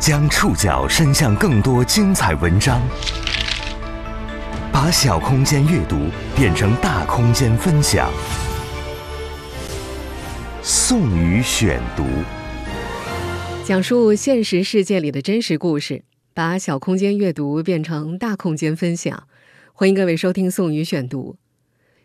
将触角伸向更多精彩文章，把小空间阅读变成大空间分享。宋宇选读，讲述现实世界里的真实故事，把小空间阅读变成大空间分享。欢迎各位收听宋宇选读。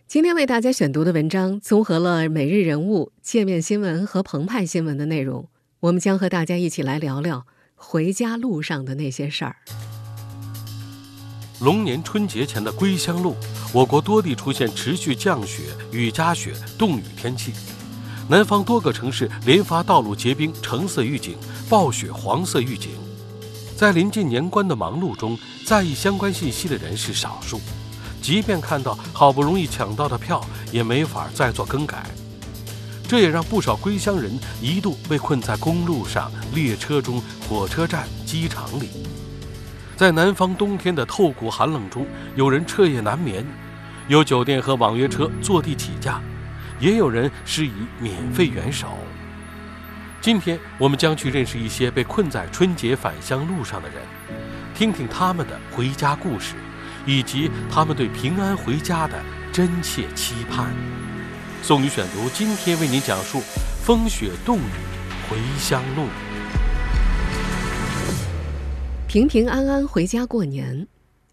今天为大家选读的文章综合了每日人物、界面新闻和澎湃新闻的内容。我们将和大家一起来聊聊回家路上的那些事儿。龙年春节前的归乡路，我国多地出现持续降雪、雨夹雪、冻雨天气。南方多个城市连发道路结冰橙色预警、暴雪黄色预警。在临近年关的忙碌中，在意相关信息的人是少数。即便看到好不容易抢到的票，也没法再做更改。这也让不少归乡人一度被困在公路上、列车中、火车站、机场里。在南方冬天的透骨寒冷中，有人彻夜难眠，有酒店和网约车坐地起价，也有人施以免费援手。今天我们将去认识一些被困在春节返乡路上的人，听听他们的回家故事，以及他们对平安回家的真切期盼。宋宇选读，今天为您讲述风雪冻雨回乡路。平平安安回家过年，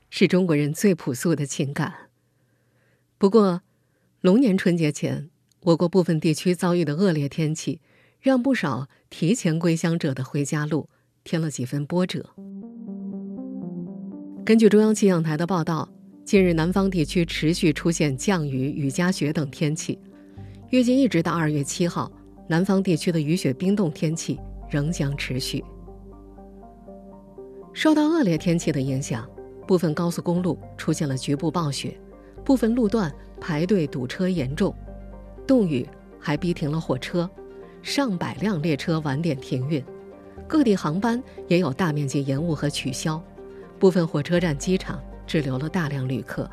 是中国人最朴素的情感。不过，龙年春节前，我国部分地区遭遇的恶劣天气，让不少提前归乡者的回家路添了几分波折。根据中央气象台的报道，近日南方地区持续出现降雨、雨夹雪等天气。预计一直到二月七号，南方地区的雨雪冰冻天气仍将持续。受到恶劣天气的影响，部分高速公路出现了局部暴雪，部分路段排队堵车严重，冻雨还逼停了火车，上百辆列车晚点停运，各地航班也有大面积延误和取消，部分火车站、机场滞留了大量旅客。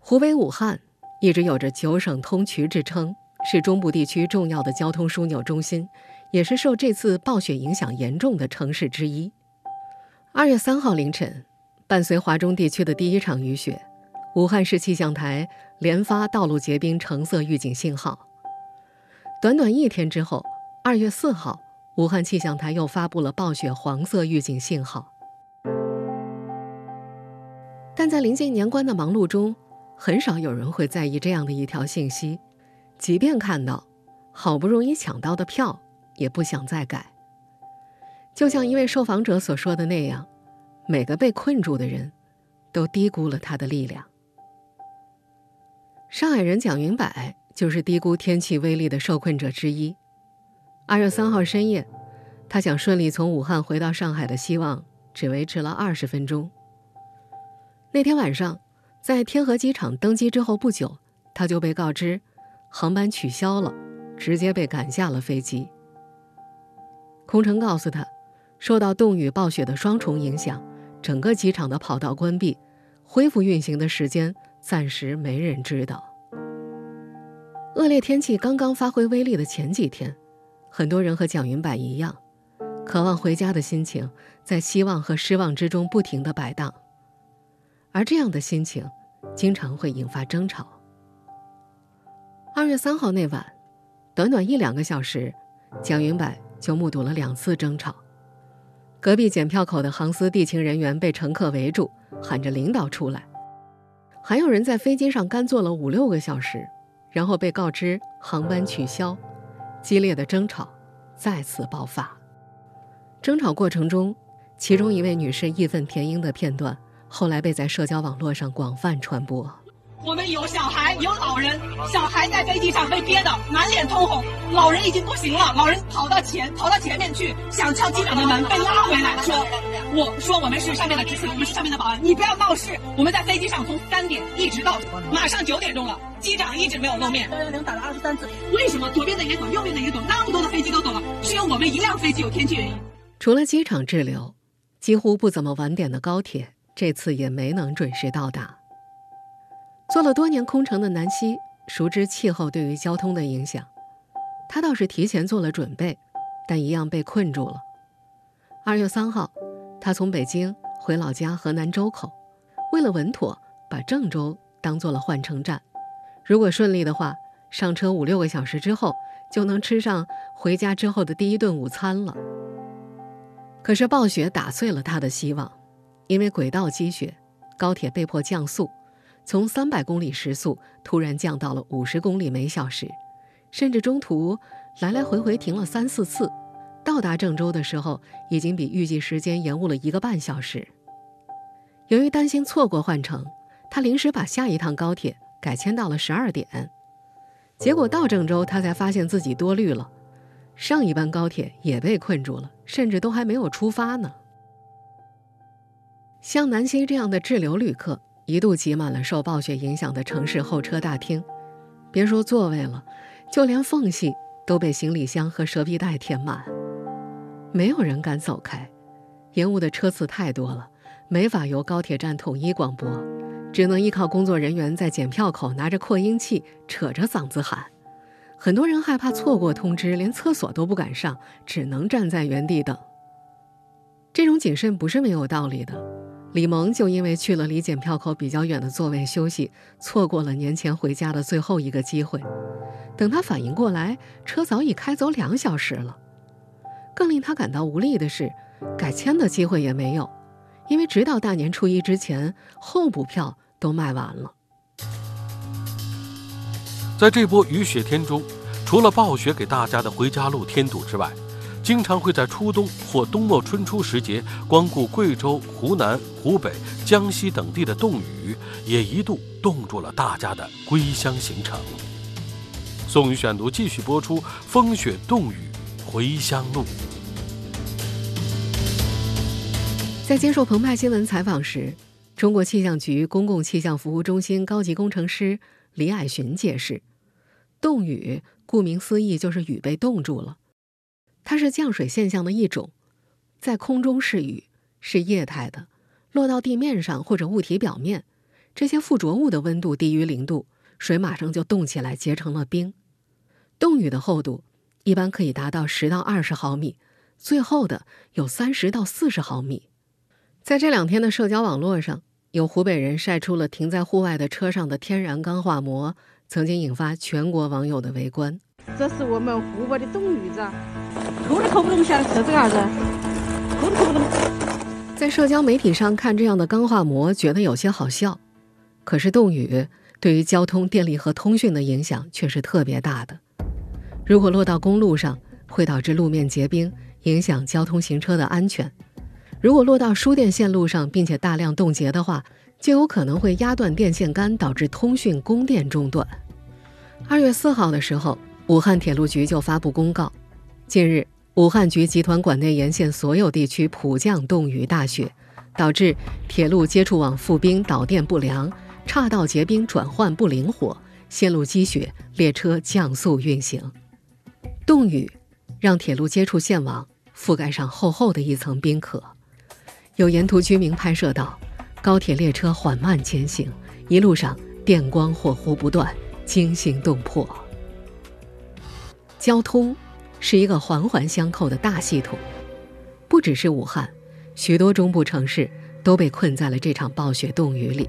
湖北武汉。一直有着“九省通衢”之称，是中部地区重要的交通枢纽中心，也是受这次暴雪影响严重的城市之一。二月三号凌晨，伴随华中地区的第一场雨雪，武汉市气象台连发道路结冰橙色预警信号。短短一天之后，二月四号，武汉气象台又发布了暴雪黄色预警信号。但在临近年关的忙碌中，很少有人会在意这样的一条信息，即便看到好不容易抢到的票，也不想再改。就像一位受访者所说的那样，每个被困住的人，都低估了他的力量。上海人蒋云柏就是低估天气威力的受困者之一。二月三号深夜，他想顺利从武汉回到上海的希望，只维持了二十分钟。那天晚上。在天河机场登机之后不久，他就被告知航班取消了，直接被赶下了飞机。空乘告诉他，受到冻雨暴雪的双重影响，整个机场的跑道关闭，恢复运行的时间暂时没人知道。恶劣天气刚刚发挥威力的前几天，很多人和蒋云柏一样，渴望回家的心情在希望和失望之中不停地摆荡。而这样的心情，经常会引发争吵。二月三号那晚，短短一两个小时，蒋云柏就目睹了两次争吵。隔壁检票口的航司地勤人员被乘客围住，喊着“领导出来”，还有人在飞机上干坐了五六个小时，然后被告知航班取消，激烈的争吵再次爆发。争吵过程中，其中一位女士义愤填膺的片段。后来被在社交网络上广泛传播。我们有小孩，有老人，小孩在飞机上被憋得满脸通红，老人已经不行了，老人跑到前跑到前面去想敲机长的门，被拉回来，说：“我说我们是上面的执勤，我们是上面的保安，你不要闹事。”我们在飞机上从三点一直到马上九点钟了，机长一直没有露面。幺幺零打了二十三次，为什么左边的也走，右边的也走，那么多的飞机都走了，只有我们一辆飞机有天气原因？除了机场滞留，几乎不怎么晚点的高铁。这次也没能准时到达。做了多年空乘的南希熟知气候对于交通的影响，他倒是提前做了准备，但一样被困住了。二月三号，他从北京回老家河南周口，为了稳妥，把郑州当做了换乘站。如果顺利的话，上车五六个小时之后，就能吃上回家之后的第一顿午餐了。可是暴雪打碎了他的希望，因为轨道积雪，高铁被迫降速，从三百公里时速突然降到了五十公里每小时，甚至中途来来回回停了三四次。到达郑州的时候，已经比预计时间延误了一个半小时。由于担心错过换乘，他临时把下一趟高铁改签到了十二点。结果到郑州，他才发现自己多虑了，上一班高铁也被困住了，甚至都还没有出发呢。像南希这样的滞留旅客，一度挤满了受暴雪影响的城市候车大厅，别说座位了，就连缝隙都被行李箱和蛇皮袋填满。没有人敢走开，延误的车次太多了，没法由高铁站统一广播，只能依靠工作人员在检票口拿着扩音器扯着嗓子喊。很多人害怕错过通知，连厕所都不敢上，只能站在原地等。这种谨慎不是没有道理的。李萌就因为去了离检票口比较远的座位休息，错过了年前回家的最后一个机会。等他反应过来，车早已开走两小时了。更令他感到无力的是，改签的机会也没有，因为直到大年初一之前，候补票都卖完了。在这波雨雪天中，除了暴雪给大家的回家路添堵之外，经常会在初冬或冬末春初时节光顾贵州、湖南、湖北、江西等地的冻雨，也一度冻住了大家的归乡行程。宋雨选读继续播出：风雪冻雨。回乡路。在接受澎湃新闻采访时，中国气象局公共气象服务中心高级工程师李矮寻解释：“冻雨顾名思义就是雨被冻住了，它是降水现象的一种，在空中是雨，是液态的，落到地面上或者物体表面，这些附着物的温度低于零度，水马上就冻起来结成了冰。冻雨的厚度。”一般可以达到十到二十毫米，最厚的有三十到四十毫米。在这两天的社交网络上，有湖北人晒出了停在户外的车上的天然钢化膜，曾经引发全国网友的围观。这是我们湖北的冻雨子，抠都抠不动，下来测这个啥子？抠都抠不动。在社交媒体上看这样的钢化膜，觉得有些好笑。可是冻雨对于交通、电力和通讯的影响却是特别大的。如果落到公路上，会导致路面结冰，影响交通行车的安全；如果落到输电线路上，并且大量冻结的话，就有可能会压断电线杆，导致通讯供电中断。二月四号的时候，武汉铁路局就发布公告：近日，武汉局集团管内沿线所有地区普降冻雨大雪，导致铁路接触网覆冰、导电不良，岔道结冰转换不灵活，线路积雪，列车降速运行。冻雨让铁路接触线网覆盖上厚厚的一层冰壳，有沿途居民拍摄到，高铁列车缓慢前行，一路上电光火呼不断，惊心动魄。交通是一个环环相扣的大系统，不只是武汉，许多中部城市都被困在了这场暴雪冻雨里。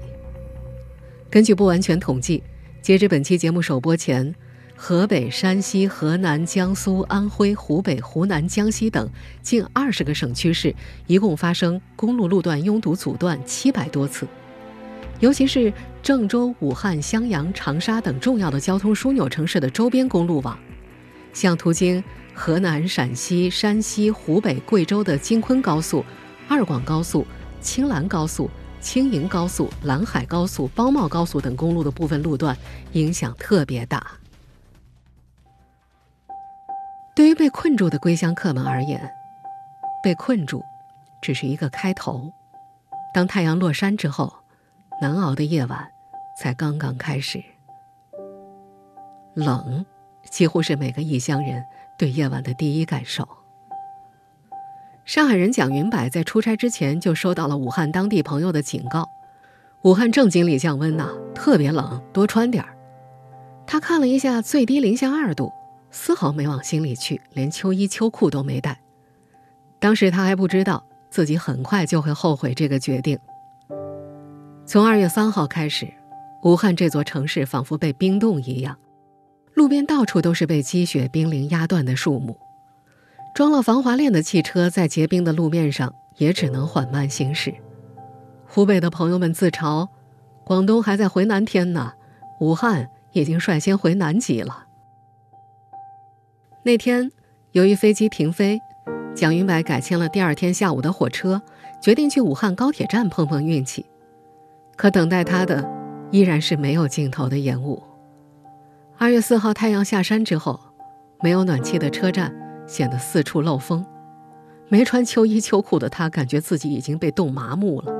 根据不完全统计，截至本期节目首播前。河北、山西、河南、江苏、安徽、湖北、湖南、江西等近二十个省区市，一共发生公路路段拥堵阻断七百多次。尤其是郑州、武汉、襄阳、长沙等重要的交通枢纽城市的周边公路网，像途经河南、陕西、山西、湖北、贵州的京昆高速、二广高速、青兰高速、青银高速、兰海高速、包茂高速等公路的部分路段，影响特别大。对于被困住的归乡客们而言，被困住只是一个开头。当太阳落山之后，难熬的夜晚才刚刚开始。冷，几乎是每个异乡人对夜晚的第一感受。上海人蒋云柏在出差之前就收到了武汉当地朋友的警告：武汉正经历降温呢，特别冷，多穿点儿。他看了一下，最低零下二度。丝毫没往心里去，连秋衣秋裤都没带。当时他还不知道自己很快就会后悔这个决定。从二月三号开始，武汉这座城市仿佛被冰冻一样，路边到处都是被积雪冰凌压断的树木，装了防滑链的汽车在结冰的路面上也只能缓慢行驶。湖北的朋友们自嘲：“广东还在回南天呢，武汉已经率先回南极了。”那天，由于飞机停飞，蒋云白改签了第二天下午的火车，决定去武汉高铁站碰碰运气。可等待他的依然是没有尽头的延误。二月四号太阳下山之后，没有暖气的车站显得四处漏风，没穿秋衣秋裤的他感觉自己已经被冻麻木了。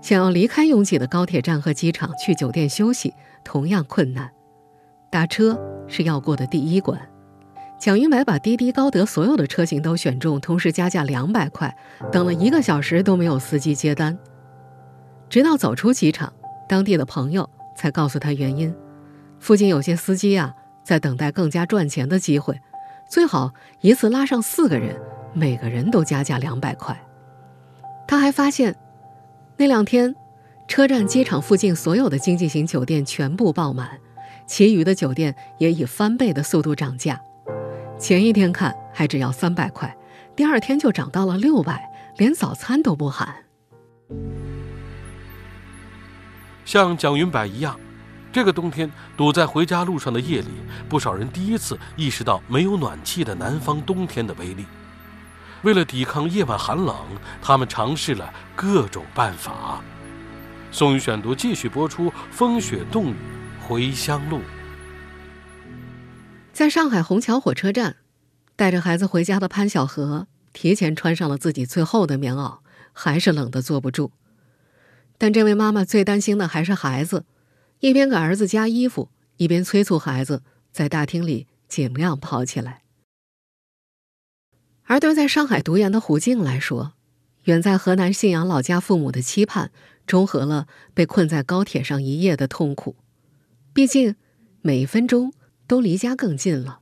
想要离开拥挤的高铁站和机场去酒店休息，同样困难。打车是要过的第一关。蒋云白把滴滴、高德所有的车型都选中，同时加价两百块，等了一个小时都没有司机接单。直到走出机场，当地的朋友才告诉他原因：附近有些司机啊在等待更加赚钱的机会，最好一次拉上四个人，每个人都加价两百块。他还发现，那两天，车站、机场附近所有的经济型酒店全部爆满，其余的酒店也以翻倍的速度涨价。前一天看还只要三百块，第二天就涨到了六百，连早餐都不含。像蒋云柏一样，这个冬天堵在回家路上的夜里，不少人第一次意识到没有暖气的南方冬天的威力。为了抵抗夜晚寒冷，他们尝试了各种办法。宋宇选读继续播出：风雪冻雨回乡路。在上海虹桥火车站，带着孩子回家的潘小河提前穿上了自己最厚的棉袄，还是冷得坐不住。但这位妈妈最担心的还是孩子，一边给儿子加衣服，一边催促孩子在大厅里尽量跑起来。而对在上海读研的胡静来说，远在河南信阳老家父母的期盼，中和了被困在高铁上一夜的痛苦。毕竟，每一分钟。都离家更近了。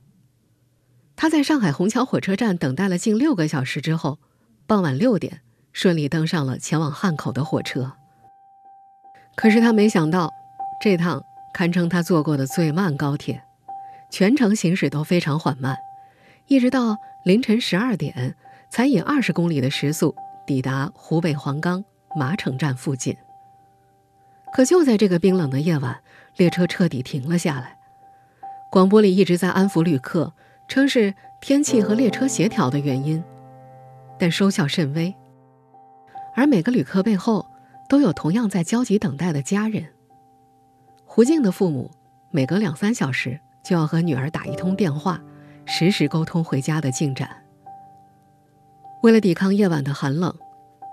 他在上海虹桥火车站等待了近六个小时之后，傍晚六点顺利登上了前往汉口的火车。可是他没想到，这趟堪称他坐过的最慢高铁，全程行驶都非常缓慢，一直到凌晨十二点才以二十公里的时速抵达湖北黄冈麻城站附近。可就在这个冰冷的夜晚，列车彻底停了下来。广播里一直在安抚旅客，称是天气和列车协调的原因，但收效甚微。而每个旅客背后都有同样在焦急等待的家人。胡静的父母每隔两三小时就要和女儿打一通电话，实时沟通回家的进展。为了抵抗夜晚的寒冷，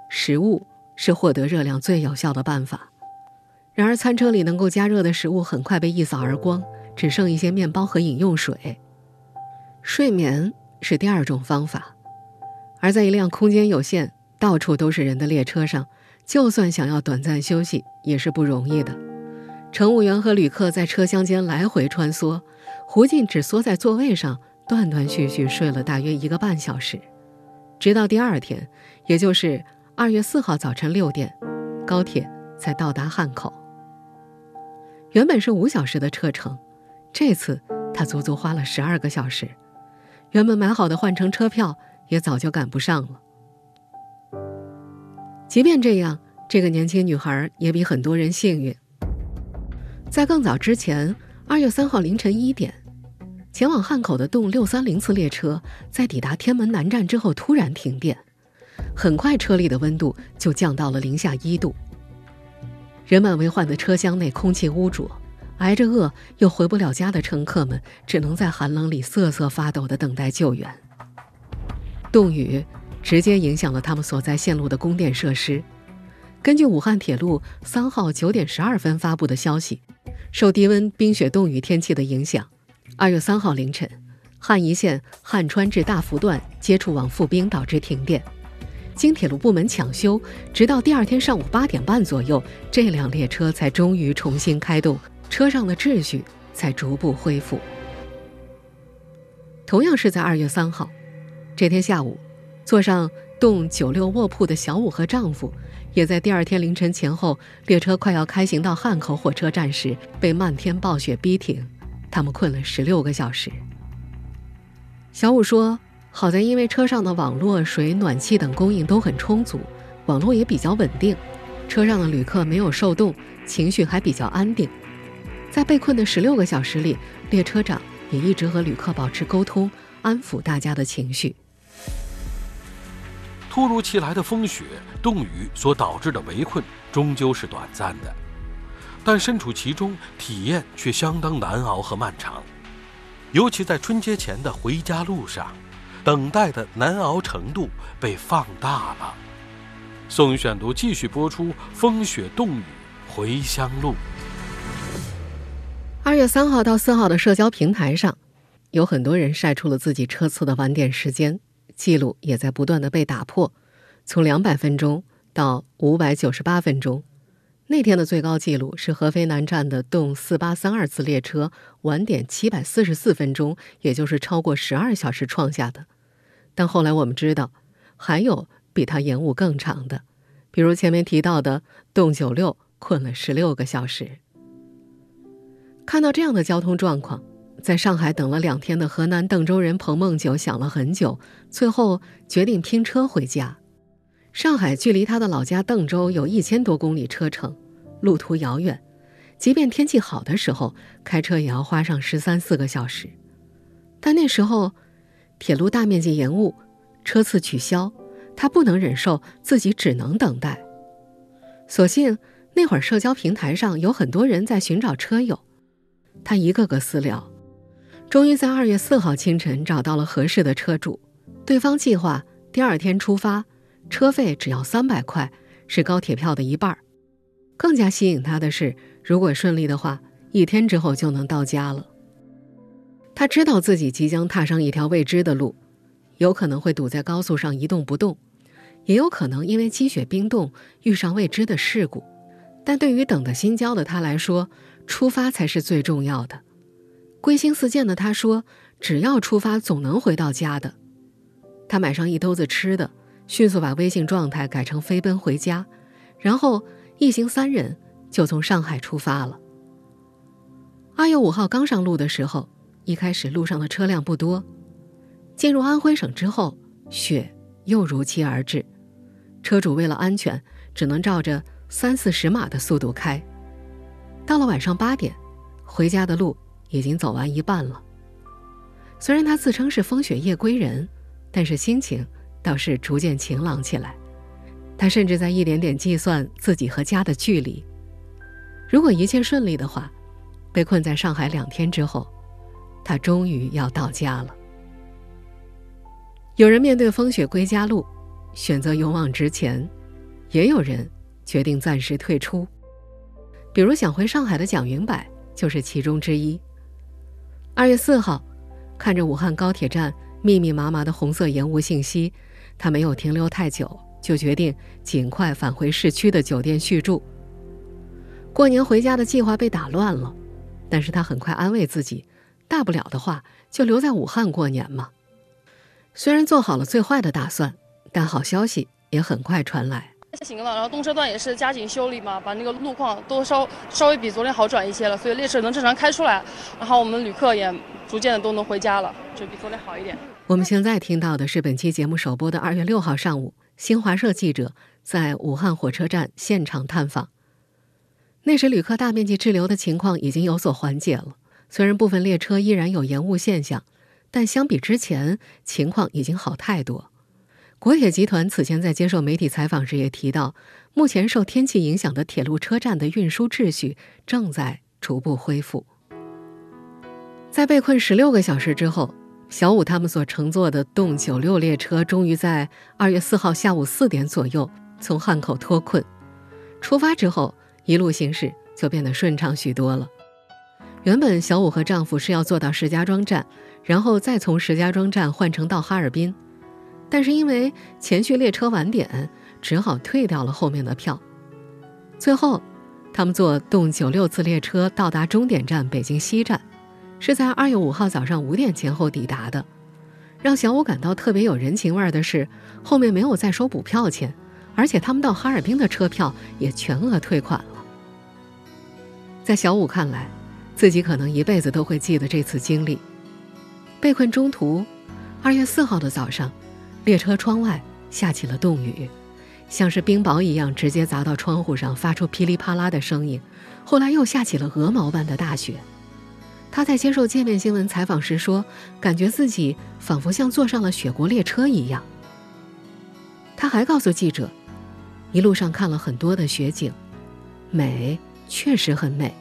食物是获得热量最有效的办法。然而，餐车里能够加热的食物很快被一扫而光。只剩一些面包和饮用水。睡眠是第二种方法，而在一辆空间有限、到处都是人的列车上，就算想要短暂休息也是不容易的。乘务员和旅客在车厢间来回穿梭，胡静只缩在座位上，断断续续睡了大约一个半小时，直到第二天，也就是二月四号早晨六点，高铁才到达汉口。原本是五小时的车程。这次他足足花了十二个小时，原本买好的换乘车票也早就赶不上了。即便这样，这个年轻女孩也比很多人幸运。在更早之前，二月三号凌晨一点，前往汉口的动六三零次列车在抵达天门南站之后突然停电，很快车里的温度就降到了零下一度。人满为患的车厢内空气污浊。挨着饿又回不了家的乘客们，只能在寒冷里瑟瑟发抖地等待救援。冻雨直接影响了他们所在线路的供电设施。根据武汉铁路三号九点十二分发布的消息，受低温、冰雪、冻雨天气的影响，二月三号凌晨，汉宜线汉川至大福段接触网复冰导致停电。经铁路部门抢修，直到第二天上午八点半左右，这辆列车才终于重新开动。车上的秩序才逐步恢复。同样是在二月三号，这天下午，坐上动九六卧铺的小五和丈夫，也在第二天凌晨前后，列车快要开行到汉口火车站时，被漫天暴雪逼停。他们困了十六个小时。小五说：“好在因为车上的网络、水、暖气等供应都很充足，网络也比较稳定，车上的旅客没有受冻，情绪还比较安定。在被困的十六个小时里，列车长也一直和旅客保持沟通，安抚大家的情绪。”突如其来的风雪、冻雨所导致的围困，终究是短暂的。但身处其中，体验却相当难熬和漫长，尤其在春节前的回家路上，等待的难熬程度被放大了。宋宇选读继续播出《风雪冻雨回乡路》。二月三号到四号的社交平台上，有很多人晒出了自己车次的晚点时间，记录也在不断的被打破，从两百分钟到五百九十八分钟。那天的最高纪录是合肥南站的动四八三二次列车晚点七百四十四分钟，也就是超过十二小时创下的。但后来我们知道，还有比它延误更长的，比如前面提到的动九六困了十六个小时。看到这样的交通状况，在上海等了两天的河南邓州人彭梦九想了很久，最后决定拼车回家。上海距离他的老家邓州有一千多公里车程，路途遥远，即便天气好的时候，开车也要花上十三四个小时。但那时候，铁路大面积延误，车次取消，他不能忍受自己只能等待。所幸那会儿社交平台上有很多人在寻找车友，他一个个私聊，终于在二月四号清晨找到了合适的车主，对方计划第二天出发。车费只要三百块，是高铁票的一半儿更加吸引他的是，如果顺利的话，一天之后就能到家了。他知道自己即将踏上一条未知的路，有可能会堵在高速上一动不动，也有可能因为积雪冰冻遇上未知的事故。但对于等得心焦的他来说，出发才是最重要的。归心似箭的他说：“只要出发，总能回到家的。”他买上一兜子吃的。迅速把微信状态改成飞奔回家，然后一行三人就从上海出发了。二月五号刚上路的时候，一开始路上的车辆不多。进入安徽省之后，雪又如期而至，车主为了安全，只能照着三四十码的速度开。到了晚上八点，回家的路已经走完一半了。虽然他自称是风雪夜归人，但是心情。倒是逐渐晴朗起来，他甚至在一点点计算自己和家的距离。如果一切顺利的话，被困在上海两天之后，他终于要到家了。有人面对风雪归家路，选择勇往直前；也有人决定暂时退出。比如想回上海的蒋云柏就是其中之一。二月四号，看着武汉高铁站密密麻麻的红色延误信息。他没有停留太久，就决定尽快返回市区的酒店续住。过年回家的计划被打乱了，但是他很快安慰自己，大不了的话就留在武汉过年嘛。虽然做好了最坏的打算，但好消息也很快传来。行了，然后动车段也是加紧修理嘛，把那个路况都稍稍微比昨天好转一些了，所以列车能正常开出来，然后我们旅客也逐渐的都能回家了，就比昨天好一点。我们现在听到的是本期节目首播的二月六号上午，新华社记者在武汉火车站现场探访。那时旅客大面积滞留的情况已经有所缓解了，虽然部分列车依然有延误现象，但相比之前情况已经好太多。国铁集团此前在接受媒体采访时也提到，目前受天气影响的铁路车站的运输秩序正在逐步恢复。在被困十六个小时之后，小五他们所乘坐的动九六列车终于在二月四号下午四点左右从汉口脱困。出发之后，一路行驶就变得顺畅许多了。原本小五和丈夫是要坐到石家庄站，然后再从石家庄站换乘到哈尔滨。但是因为前续列车晚点，只好退掉了后面的票。最后，他们坐动九六次列车到达终点站北京西站，是在二月五号早上五点前后抵达的。让小五感到特别有人情味的是，后面没有再收补票钱，而且他们到哈尔滨的车票也全额退款了。在小五看来，自己可能一辈子都会记得这次经历。被困中途，二月四号的早上，列车窗外下起了冻雨，像是冰雹一样直接砸到窗户上，发出噼里啪啦的声音。后来又下起了鹅毛般的大雪。他在接受界面新闻采访时说：“感觉自己仿佛像坐上了雪国列车一样。”他还告诉记者：“一路上看了很多的雪景，美，确实很美，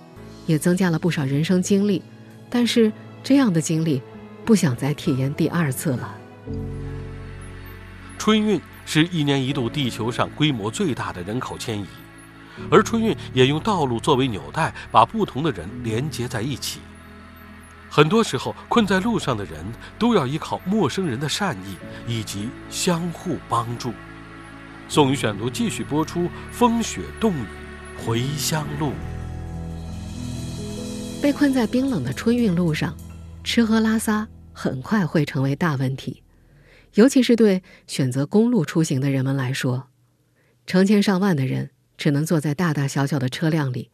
也增加了不少人生经历。但是这样的经历，不想再体验第二次了。”春运是一年一度地球上规模最大的人口迁移，而春运也用道路作为纽带，把不同的人连接在一起。很多时候，困在路上的人都要依靠陌生人的善意以及相互帮助。宋宇选读继续播出：风雪冻雨回乡路。被困在冰冷的春运路上，吃喝拉撒很快会成为大问题，尤其是对选择公路出行的人们来说，成千上万的人只能坐在大大小小的车辆里，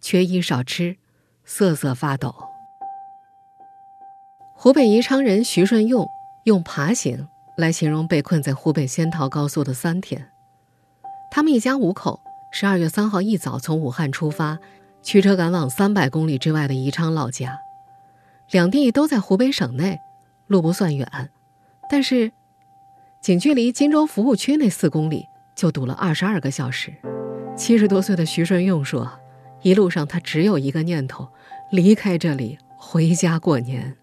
缺衣少吃，瑟瑟发抖。湖北宜昌人徐顺用用“爬行”来形容被困在湖北仙桃高速的三天。他们一家五口十二月三号一早从武汉出发，驱车赶往三百公里之外的宜昌老家。两地都在湖北省内，路不算远，但是仅距离荆州服务区那四公里就堵了二十二个小时。七十多岁的徐顺用说：“一路上他只有一个念头，离开这里，回家过年。”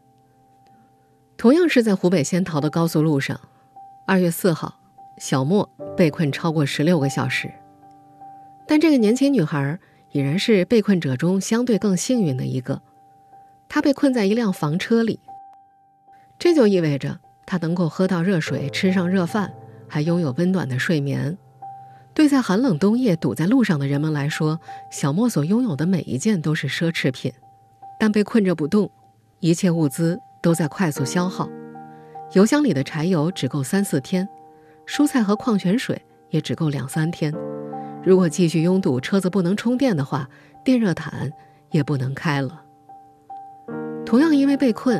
同样是在湖北仙桃的高速路上，二月四号，小莫被困超过十六个小时。但这个年轻女孩已然是被困者中相对更幸运的一个，她被困在一辆房车里。这就意味着他能够喝到热水，吃上热饭，还拥有温暖的睡眠。对在寒冷冬夜堵在路上的人们来说，小莫所拥有的每一件都是奢侈品。但被困着不动，一切物资。都在快速消耗，油箱里的柴油只够三四天，蔬菜和矿泉水也只够两三天。如果继续拥堵，车子不能充电的话，电热毯也不能开了。同样因为被困，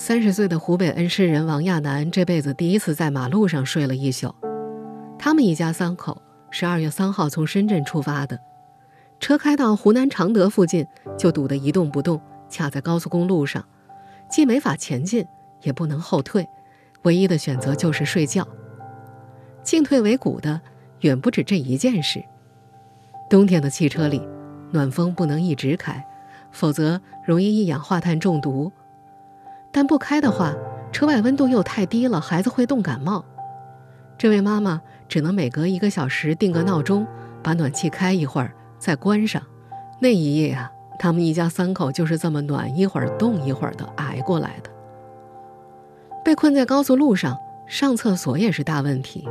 三十岁的湖北恩施人王亚楠这辈子第一次在马路上睡了一宿。他们一家三口十二月三号从深圳出发的，车开到湖南常德附近就堵得一动不动，卡在高速公路上。既没法前进，也不能后退，唯一的选择就是睡觉。进退维谷的远不止这一件事。冬天的汽车里，暖风不能一直开，否则容易一氧化碳中毒。但不开的话，车外温度又太低了，孩子会冻感冒。这位妈妈只能每隔一个小时定个闹钟，把暖气开一会儿，再关上。那一夜啊。他们一家三口就是这么暖一会儿、冻一会儿的挨过来的。被困在高速路上，上厕所也是大问题。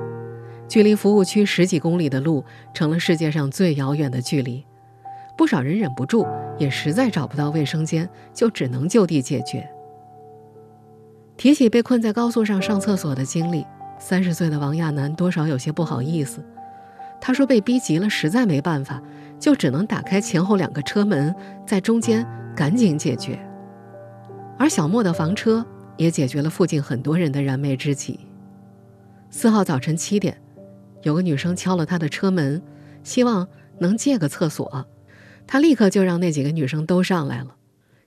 距离服务区十几公里的路，成了世界上最遥远的距离。不少人忍不住，也实在找不到卫生间，就只能就地解决。提起被困在高速上上厕所的经历，三十岁的王亚楠多少有些不好意思。他说：“被逼急了，实在没办法。”就只能打开前后两个车门，在中间赶紧解决。而小莫的房车也解决了附近很多人的燃眉之急。四号早晨七点，有个女生敲了他的车门，希望能借个厕所，他立刻就让那几个女生都上来了。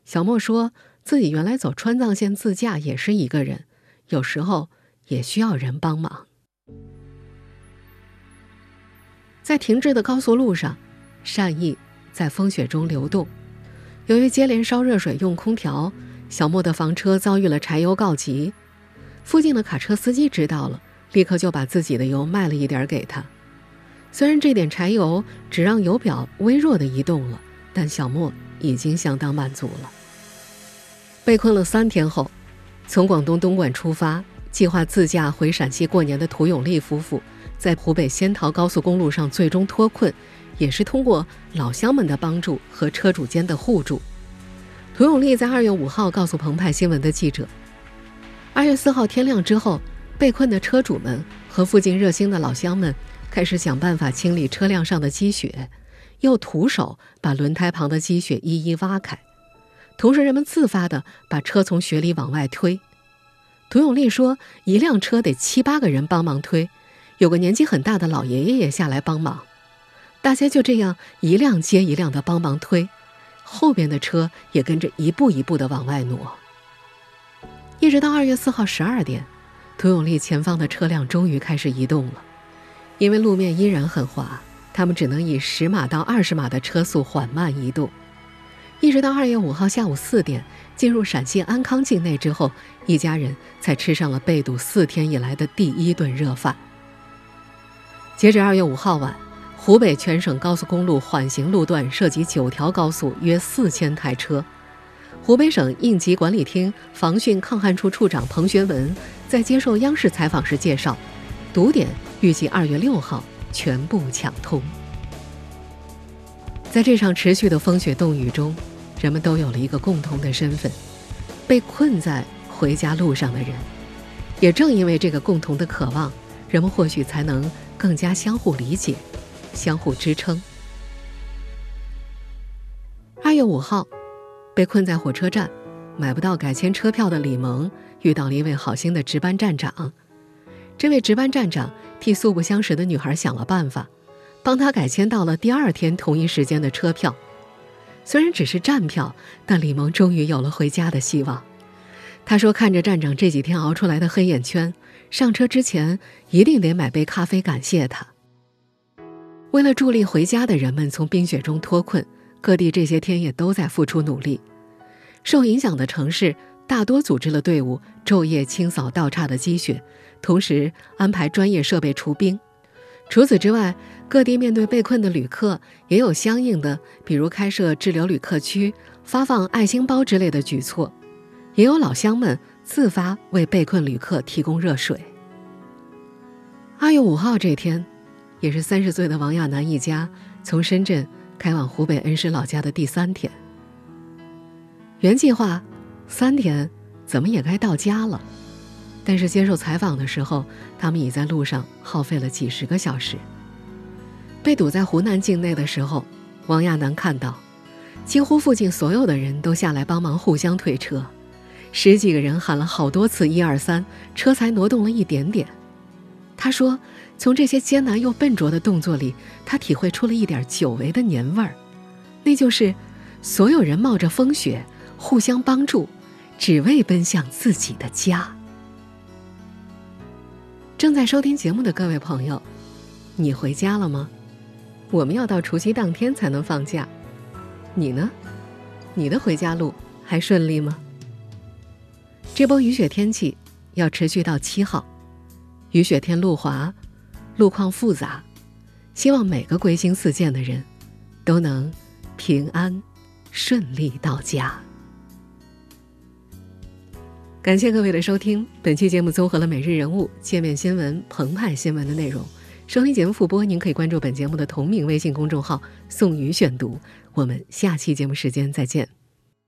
小莫说自己原来走川藏线自驾也是一个人，有时候也需要人帮忙。在停滞的高速路上。善意在风雪中流动。由于接连烧热水、用空调，小莫的房车遭遇了柴油告急。附近的卡车司机知道了，立刻就把自己的油卖了一点给他。虽然这点柴油只让油表微弱的移动了，但小莫已经相当满足了。被困了三天后，从广东东莞出发，计划自驾回陕西过年的涂永利夫妇，在湖北仙桃高速公路上最终脱困。也是通过老乡们的帮助和车主间的互助，涂永利在二月五号告诉澎湃新闻的记者：“二月四号天亮之后，被困的车主们和附近热心的老乡们开始想办法清理车辆上的积雪，又徒手把轮胎旁的积雪一一挖开。同时，人们自发地把车从雪里往外推。涂永利说：“一辆车得七八个人帮忙推，有个年纪很大的老爷爷也下来帮忙。大家就这样一辆接一辆地帮忙推，后边的车也跟着一步一步地往外挪。一直到二月四号十二点，涂永利前方的车辆终于开始移动了。因为路面依然很滑，他们只能以十码到二十码的车速缓慢移动。一直到二月五号下午四点。”进入陕西安康境内之后，一家人才吃上了被堵四天以来的第一顿热饭。截止二月五号晚，湖北全省高速公路缓行路段涉及九条高速，约四千台车。湖北省应急管理厅防汛抗旱处处长彭学文在接受央视采访时介绍，堵点预计二月六号全部抢通。在这场持续的风雪冻雨中。人们都有了一个共同的身份，被困在回家路上的人。也正因为这个共同的渴望，人们或许才能更加相互理解、相互支撑。二月五号，被困在火车站、买不到改签车票的李萌遇到了一位好心的值班站长。这位值班站长替素不相识的女孩想了办法，帮她改签到了第二天同一时间的车票。虽然只是站票，但李萌终于有了回家的希望。他说：“看着站长这几天熬出来的黑眼圈，上车之前一定得买杯咖啡感谢他。”为了助力回家的人们从冰雪中脱困，各地这些天也都在付出努力。受影响的城市大多组织了队伍，昼夜清扫道岔的积雪，同时安排专业设备除冰。除此之外，各地面对被困的旅客，也有相应的，比如开设滞留旅客区、发放爱心包之类的举措，也有老乡们自发为被困旅客提供热水。二月五号这天，也是三十岁的王亚楠一家从深圳开往湖北恩施老家的第三天。原计划三天，怎么也该到家了，但是接受采访的时候，他们已在路上耗费了几十个小时。被堵在湖南境内的时候，王亚楠看到，几乎附近所有的人都下来帮忙互相推车，十几个人喊了好多次“一二三”，车才挪动了一点点。他说，从这些艰难又笨拙的动作里，他体会出了一点久违的年味儿，那就是所有人冒着风雪互相帮助，只为奔向自己的家。正在收听节目的各位朋友，你回家了吗？我们要到除夕当天才能放假，你呢？你的回家路还顺利吗？这波雨雪天气要持续到七号，雨雪天路滑，路况复杂，希望每个归心似箭的人都能平安顺利到家。感谢各位的收听，本期节目综合了每日人物、界面新闻、澎湃新闻的内容。收听节目复播，您可以关注本节目的同名微信公众号“宋宇选读”。我们下期节目时间再见。